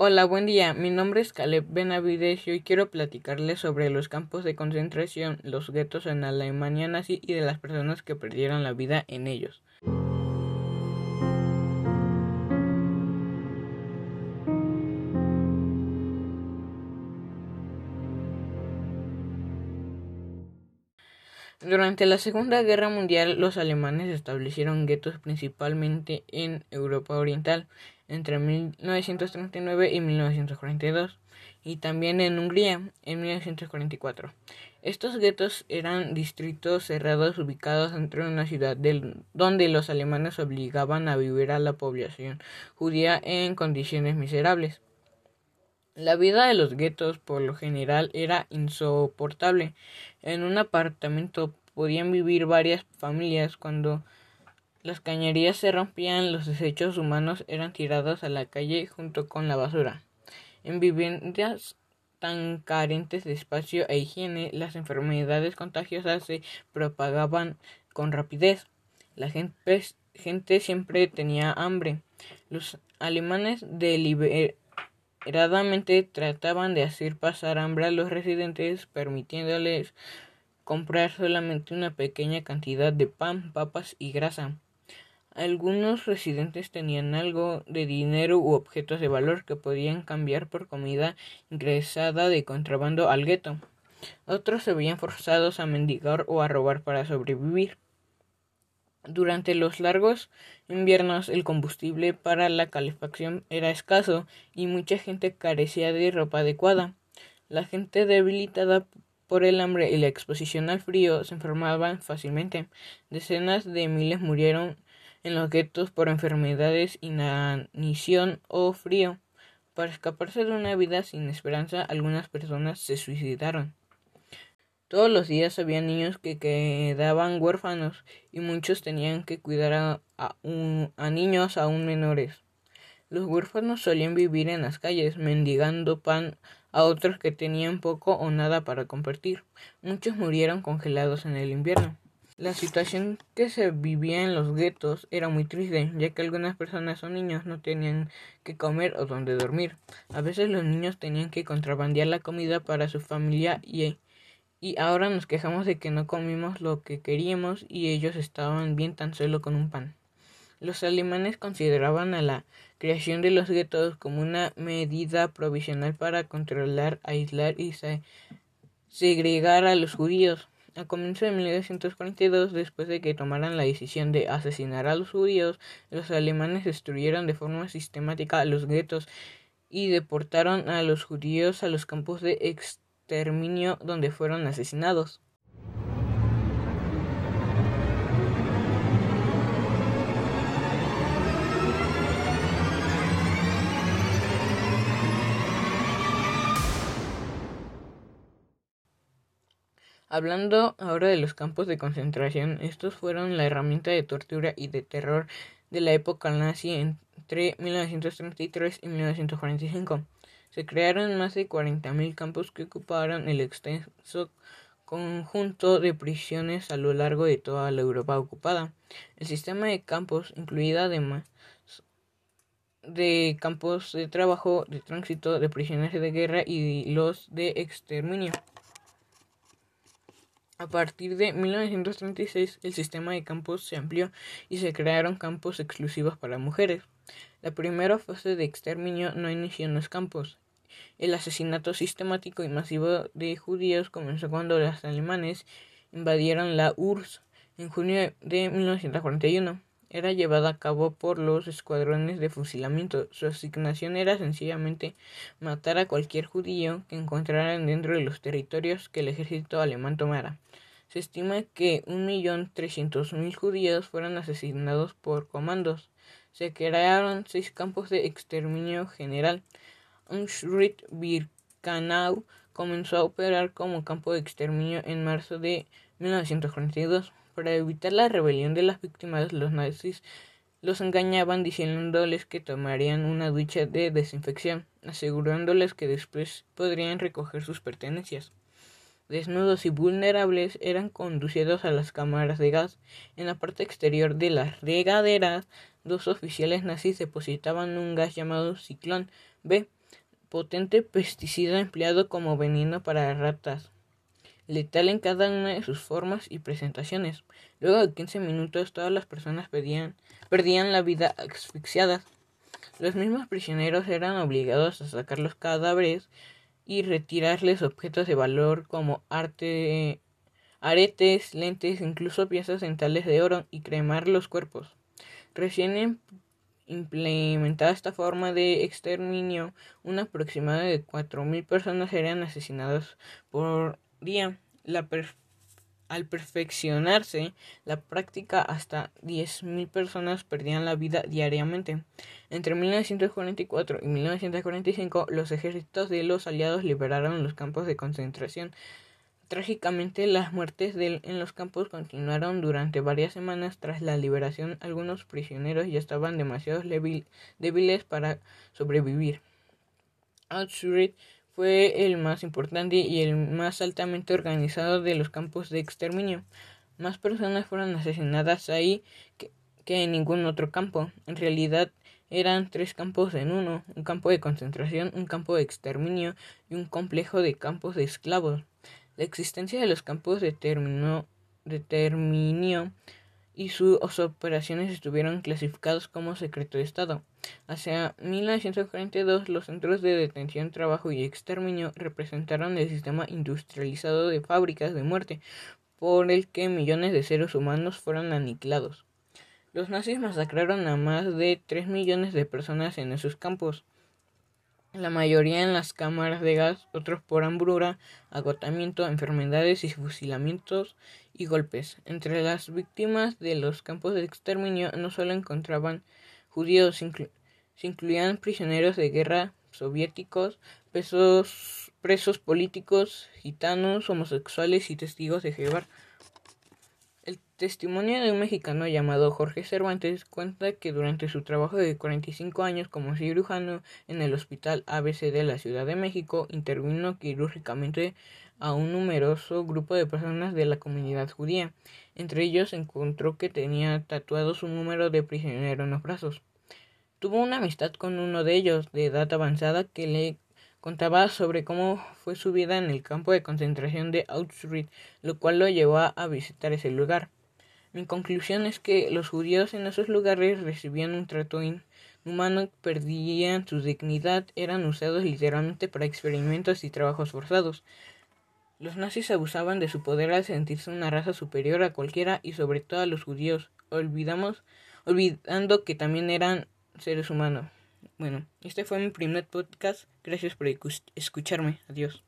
Hola, buen día. Mi nombre es Caleb Benavides y quiero platicarles sobre los campos de concentración, los guetos en Alemania nazi y de las personas que perdieron la vida en ellos. Durante la Segunda Guerra Mundial, los alemanes establecieron guetos principalmente en Europa Oriental entre 1939 y 1942 y también en Hungría en 1944. Estos guetos eran distritos cerrados ubicados dentro de una ciudad donde los alemanes obligaban a vivir a la población judía en condiciones miserables. La vida de los guetos por lo general era insoportable. En un apartamento podían vivir varias familias cuando las cañerías se rompían, los desechos humanos eran tirados a la calle junto con la basura. En viviendas tan carentes de espacio e higiene, las enfermedades contagiosas se propagaban con rapidez. La gente, siempre tenía hambre. Los alemanes deliberadamente trataban de hacer pasar hambre a los residentes, permitiéndoles comprar solamente una pequeña cantidad de pan, papas y grasa. Algunos residentes tenían algo de dinero u objetos de valor que podían cambiar por comida ingresada de contrabando al gueto. Otros se veían forzados a mendigar o a robar para sobrevivir. Durante los largos inviernos el combustible para la calefacción era escaso y mucha gente carecía de ropa adecuada. La gente debilitada por el hambre y la exposición al frío se enfermaban fácilmente. Decenas de miles murieron en los guetos por enfermedades, inanición o frío. Para escaparse de una vida sin esperanza, algunas personas se suicidaron. Todos los días había niños que quedaban huérfanos y muchos tenían que cuidar a, niños aún menores. Los huérfanos solían vivir en las calles, mendigando pan a otros que tenían poco o nada para compartir. Muchos murieron congelados en el invierno. La situación que se vivía en los guetos era muy triste, ya que algunas personas o niños no tenían que comer o donde dormir. A veces los niños tenían que contrabandear la comida para su familia y y ahora nos quejamos de que no comimos lo que queríamos y ellos estaban bien tan solo con un pan. Los alemanes consideraban a la creación de los guetos como una medida provisional para controlar, aislar y segregar a los judíos. A comienzos de 1942, después de que tomaran la decisión de asesinar a los judíos, los alemanes destruyeron de forma sistemática los guetos y deportaron a los judíos a los campos de exterminio donde fueron asesinados. Hablando ahora de los campos de concentración, estos fueron la herramienta de tortura y de terror de la época nazi entre 1933 y 1945. Se crearon más de 40.000 campos que ocuparon el extenso conjunto de prisiones a lo largo de toda la Europa ocupada. El sistema de campos incluía además de campos de trabajo, de tránsito, de prisioneros de guerra y los de exterminio. A partir de 1936 el sistema de campos se amplió y se crearon campos exclusivos para mujeres. La primera fase de exterminio no inició en los campos. El asesinato sistemático y masivo de judíos comenzó cuando los alemanes invadieron la URSS en junio de 1941. Era llevada a cabo por los escuadrones de fusilamiento. Su asignación era sencillamente matar a cualquier judío que encontraran dentro de los territorios que el ejército alemán tomara. Se estima que un millón trescientos mil judíos fueron asesinados por comandos. Se crearon seis campos de exterminio general. Auschwitz-Birkenau comenzó a operar como campo de exterminio en marzo de 1942. Para evitar la rebelión de las víctimas, los nazis los engañaban diciéndoles que tomarían una ducha de desinfección, asegurándoles que después podrían recoger sus pertenencias. Desnudos y vulnerables eran conducidos a las cámaras de gas. En la parte exterior de las regaderas, dos oficiales nazis depositaban un gas llamado Ciclón B potente pesticida empleado como veneno para ratas, letal en cada una de sus formas y presentaciones. Luego de 15 minutos todas las personas perdían, la vida asfixiadas. Los mismos prisioneros eran obligados a sacar los cadáveres y retirarles objetos de valor como arte, aretes, lentes, incluso piezas dentales de oro y cremar los cuerpos. Recién em, implementada esta forma de exterminio, un aproximado de 4.000 personas eran asesinadas por día. Al perfeccionarse la práctica, hasta 10.000 personas perdían la vida diariamente. Entre 1944 y 1945, los ejércitos de los aliados liberaron los campos de concentración. Trágicamente, las muertes en los campos continuaron durante varias semanas. Tras la liberación, algunos prisioneros ya estaban demasiado débiles para sobrevivir. Auschwitz fue el más importante y el más altamente organizado de los campos de exterminio. Más personas fueron asesinadas ahí que, en ningún otro campo. En realidad eran tres campos en uno, un campo de concentración, un campo de exterminio y un complejo de campos de esclavos. La existencia de los campos determinó, determinó y sus operaciones estuvieron clasificados como secreto de Estado. Hacia 1942, los centros de detención, trabajo y exterminio representaron el sistema industrializado de fábricas de muerte por el que millones de seres humanos fueron aniquilados. Los nazis masacraron a más de 3 millones de personas en esos campos la mayoría en las cámaras de gas, otros por hambruna, agotamiento, enfermedades y fusilamientos y golpes. Entre las víctimas de los campos de exterminio no solo encontraban judíos, se incluían prisioneros de guerra soviéticos, presos políticos, gitanos, homosexuales y testigos de Jehová. El testimonio de un mexicano llamado Jorge Cervantes cuenta que durante su trabajo de 45 años como cirujano en el Hospital ABC de la Ciudad de México, intervino quirúrgicamente a un numeroso grupo de personas de la comunidad judía. Entre ellos encontró que tenía tatuado su número de prisionero en los brazos. Tuvo una amistad con uno de ellos, de edad avanzada, que le contaba sobre cómo fue su vida en el campo de concentración de Auschwitz, lo cual lo llevó a visitar ese lugar. Mi conclusión es que los judíos en esos lugares recibían un trato inhumano, perdían su dignidad, eran usados literalmente para experimentos y trabajos forzados. Los nazis abusaban de su poder al sentirse una raza superior a cualquiera y sobre todo a los judíos, olvidamos, olvidando que también eran seres humanos. Bueno, este fue mi primer podcast. Gracias por escucharme. Adiós.